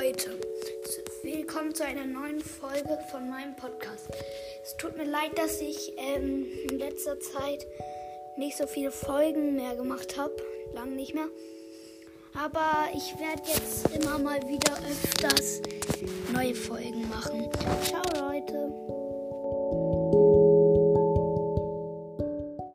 Leute, willkommen zu einer neuen Folge von meinem Podcast. Es tut mir leid, dass ich ähm, in letzter Zeit nicht so viele Folgen mehr gemacht habe, lang nicht mehr. Aber ich werde jetzt immer mal wieder öfters neue Folgen machen.